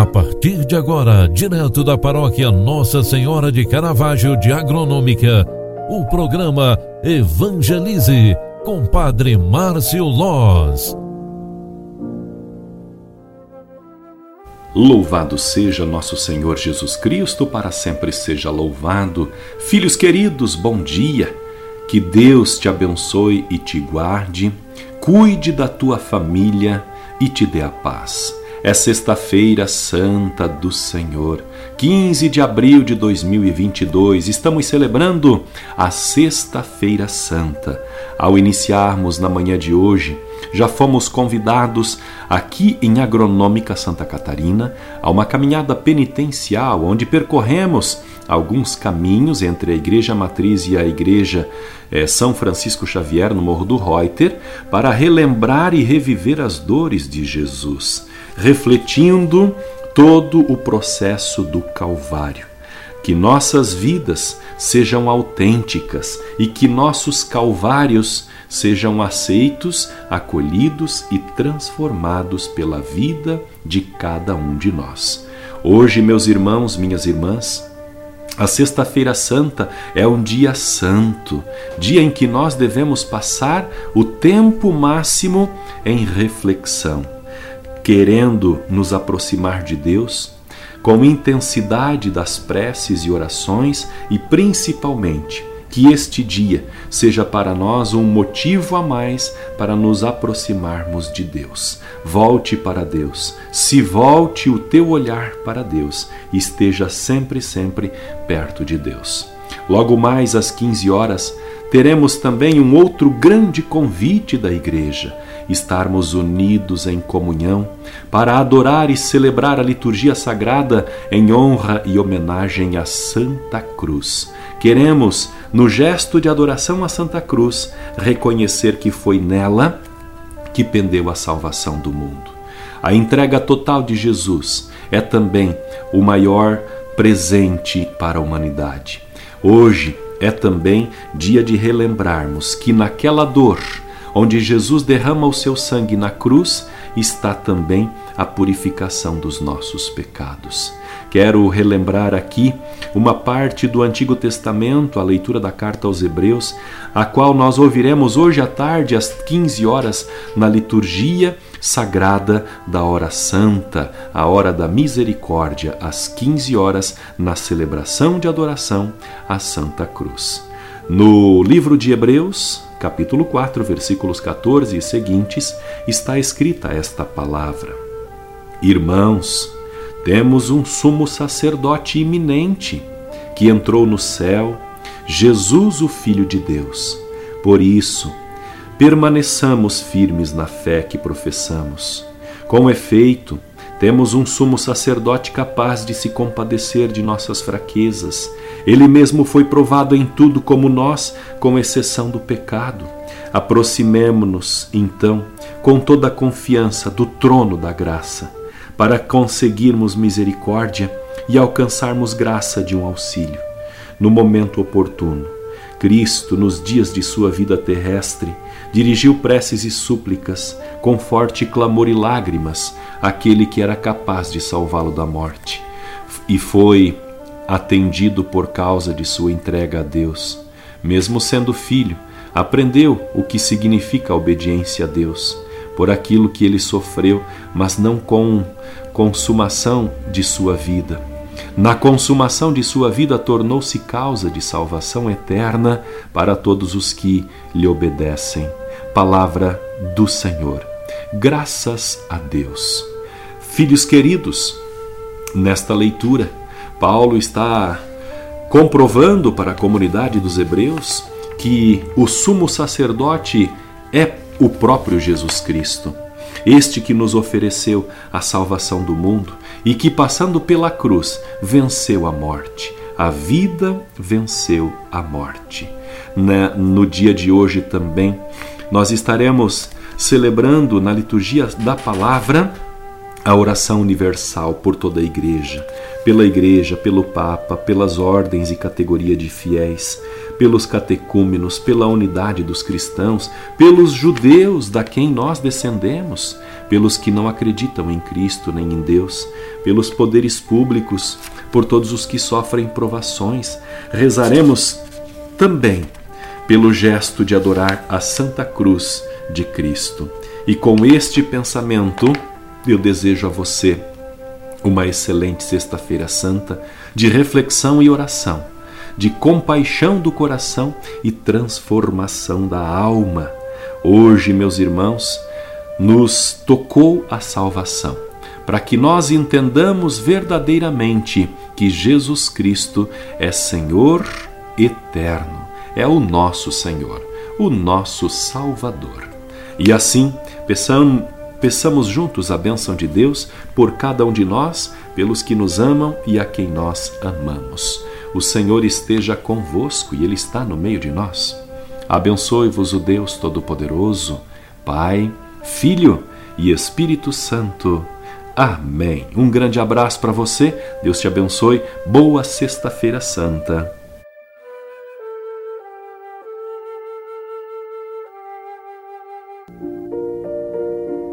A partir de agora, direto da paróquia Nossa Senhora de Caravaggio de Agronômica, o programa Evangelize com Padre Márcio Loz. Louvado seja nosso Senhor Jesus Cristo, para sempre seja louvado. Filhos queridos, bom dia. Que Deus te abençoe e te guarde, cuide da tua família e te dê a paz. É Sexta-feira Santa do Senhor, 15 de abril de 2022. Estamos celebrando a Sexta-feira Santa. Ao iniciarmos na manhã de hoje, já fomos convidados aqui em Agronômica Santa Catarina a uma caminhada penitencial onde percorremos alguns caminhos entre a Igreja Matriz e a Igreja eh, São Francisco Xavier no Morro do Reuter para relembrar e reviver as dores de Jesus refletindo todo o processo do Calvário. Que nossas vidas sejam autênticas e que nossos calvários sejam aceitos, acolhidos e transformados pela vida de cada um de nós. Hoje, meus irmãos, minhas irmãs, a Sexta-feira Santa é um dia santo, dia em que nós devemos passar o tempo máximo em reflexão querendo nos aproximar de Deus, com intensidade das preces e orações e principalmente que este dia seja para nós um motivo a mais para nos aproximarmos de Deus. Volte para Deus, se volte o teu olhar para Deus, esteja sempre, sempre perto de Deus. Logo mais às 15 horas, teremos também um outro grande convite da igreja estarmos unidos em comunhão para adorar e celebrar a liturgia sagrada em honra e homenagem à Santa Cruz. Queremos, no gesto de adoração à Santa Cruz, reconhecer que foi nela que pendeu a salvação do mundo. A entrega total de Jesus é também o maior presente para a humanidade. Hoje é também dia de relembrarmos que naquela dor, Onde Jesus derrama o seu sangue na cruz, está também a purificação dos nossos pecados. Quero relembrar aqui uma parte do Antigo Testamento, a leitura da carta aos Hebreus, a qual nós ouviremos hoje à tarde, às 15 horas, na liturgia sagrada da hora santa, a hora da misericórdia, às 15 horas, na celebração de adoração à Santa Cruz. No livro de Hebreus, capítulo 4, versículos 14 e seguintes, está escrita esta palavra: Irmãos, temos um sumo sacerdote iminente que entrou no céu, Jesus, o Filho de Deus. Por isso, permaneçamos firmes na fé que professamos. Com efeito, temos um sumo sacerdote capaz de se compadecer de nossas fraquezas. Ele mesmo foi provado em tudo como nós, com exceção do pecado. Aproximemo-nos, então, com toda a confiança do trono da graça, para conseguirmos misericórdia e alcançarmos graça de um auxílio. No momento oportuno, Cristo, nos dias de sua vida terrestre, dirigiu preces e súplicas, com forte clamor e lágrimas, àquele que era capaz de salvá-lo da morte. E foi atendido por causa de sua entrega a Deus. Mesmo sendo filho, aprendeu o que significa a obediência a Deus, por aquilo que ele sofreu, mas não com consumação de sua vida. Na consumação de sua vida, tornou-se causa de salvação eterna para todos os que lhe obedecem. Palavra do Senhor. Graças a Deus. Filhos queridos, nesta leitura, Paulo está comprovando para a comunidade dos hebreus que o sumo sacerdote é o próprio Jesus Cristo, este que nos ofereceu a salvação do mundo e que, passando pela cruz, venceu a morte. A vida venceu a morte. No dia de hoje também, nós estaremos celebrando na liturgia da palavra a oração universal por toda a Igreja, pela Igreja, pelo Papa, pelas ordens e categoria de fiéis, pelos catecúmenos, pela unidade dos cristãos, pelos judeus da quem nós descendemos, pelos que não acreditam em Cristo nem em Deus, pelos poderes públicos, por todos os que sofrem provações. Rezaremos também pelo gesto de adorar a Santa Cruz de Cristo. E com este pensamento, eu desejo a você uma excelente Sexta-feira Santa de reflexão e oração, de compaixão do coração e transformação da alma. Hoje, meus irmãos, nos tocou a salvação, para que nós entendamos verdadeiramente que Jesus Cristo é Senhor eterno, é o nosso Senhor, o nosso Salvador. E assim, peçamos Peçamos juntos a bênção de Deus por cada um de nós, pelos que nos amam e a quem nós amamos. O Senhor esteja convosco e Ele está no meio de nós. Abençoe-vos o Deus Todo-Poderoso, Pai, Filho e Espírito Santo. Amém. Um grande abraço para você, Deus te abençoe. Boa Sexta-feira Santa.